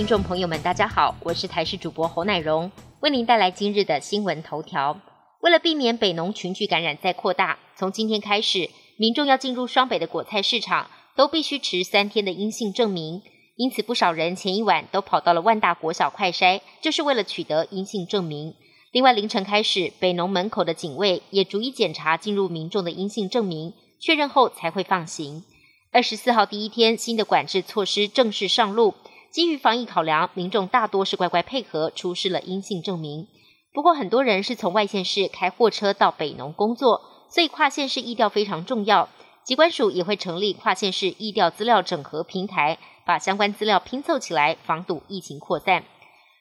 听众朋友们，大家好，我是台视主播侯乃荣，为您带来今日的新闻头条。为了避免北农群聚感染再扩大，从今天开始，民众要进入双北的果菜市场，都必须持三天的阴性证明。因此，不少人前一晚都跑到了万大国小快筛，就是为了取得阴性证明。另外，凌晨开始，北农门口的警卫也逐一检查进入民众的阴性证明，确认后才会放行。二十四号第一天，新的管制措施正式上路。基于防疫考量，民众大多是乖乖配合，出示了阴性证明。不过，很多人是从外县市开货车到北农工作，所以跨县市疫调非常重要。机关署也会成立跨县市疫调资料整合平台，把相关资料拼凑起来，防堵疫情扩散。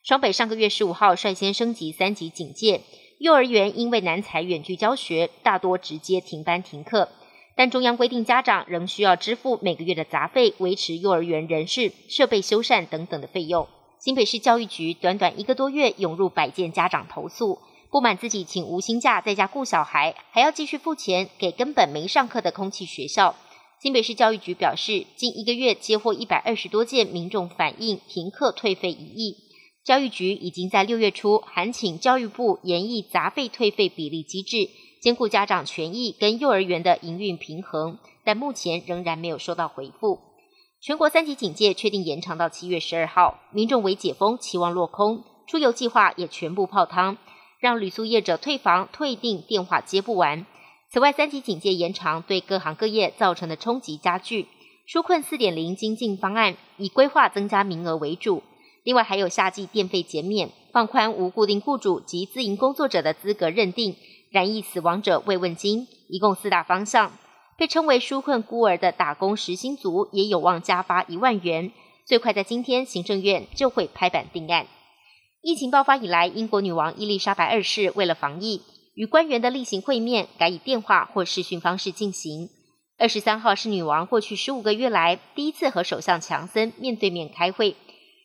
双北上个月十五号率先升级三级警戒，幼儿园因为难采远距教学，大多直接停班停课。但中央规定，家长仍需要支付每个月的杂费，维持幼儿园人事、设备修缮等等的费用。新北市教育局短短一个多月，涌入百件家长投诉，不满自己请无薪假在家顾小孩，还要继续付钱给根本没上课的空气学校。新北市教育局表示，近一个月接获一百二十多件民众反映停课退费疑议，教育局已经在六月初函请教育部研议杂费退费比例机制。兼顾家长权益跟幼儿园的营运平衡，但目前仍然没有收到回复。全国三级警戒确定延长到七月十二号，民众为解封期望落空，出游计划也全部泡汤，让旅宿业者退房退订电话接不完。此外，三级警戒延长对各行各业造成的冲击加剧，纾困四点零精进方案以规划增加名额为主，另外还有夏季电费减免、放宽无固定雇主及自营工作者的资格认定。染疫死亡者慰问金一共四大方向，被称为纾困孤儿的打工实薪族也有望加发一万元。最快在今天，行政院就会拍板定案。疫情爆发以来，英国女王伊丽莎白二世为了防疫，与官员的例行会面改以电话或视讯方式进行。二十三号是女王过去十五个月来第一次和首相强森面对面开会，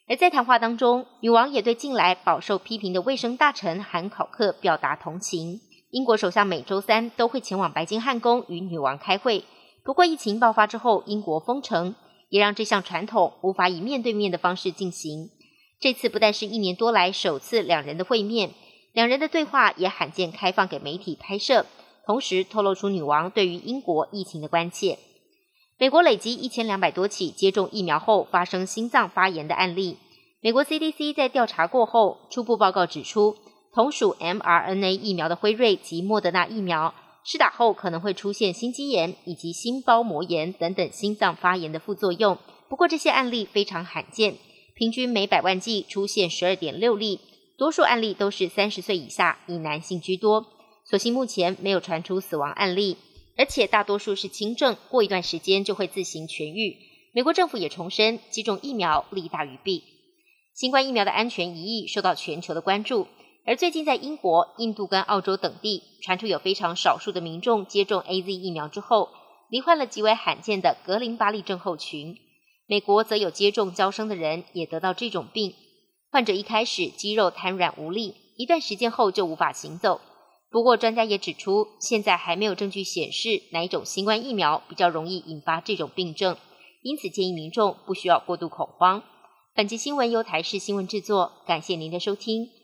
而在谈话当中，女王也对近来饱受批评的卫生大臣韩考克表达同情。英国首相每周三都会前往白金汉宫与女王开会。不过，疫情爆发之后，英国封城也让这项传统无法以面对面的方式进行。这次不但是一年多来首次两人的会面，两人的对话也罕见开放给媒体拍摄，同时透露出女王对于英国疫情的关切。美国累积一千两百多起接种疫苗后发生心脏发炎的案例。美国 CDC 在调查过后，初步报告指出。同属 mRNA 疫苗的辉瑞及莫德纳疫苗，施打后可能会出现心肌炎以及心包膜炎等等心脏发炎的副作用。不过这些案例非常罕见，平均每百万剂出现十二点六例，多数案例都是三十岁以下，以男性居多。所幸目前没有传出死亡案例，而且大多数是轻症，过一段时间就会自行痊愈。美国政府也重申，接种疫苗利大于弊。新冠疫苗的安全疑义受到全球的关注。而最近，在英国、印度跟澳洲等地传出有非常少数的民众接种 A Z 疫苗之后，罹患了极为罕见的格林巴利症候群。美国则有接种交生的人也得到这种病。患者一开始肌肉瘫软无力，一段时间后就无法行走。不过，专家也指出，现在还没有证据显示哪一种新冠疫苗比较容易引发这种病症，因此建议民众不需要过度恐慌。本期新闻由台视新闻制作，感谢您的收听。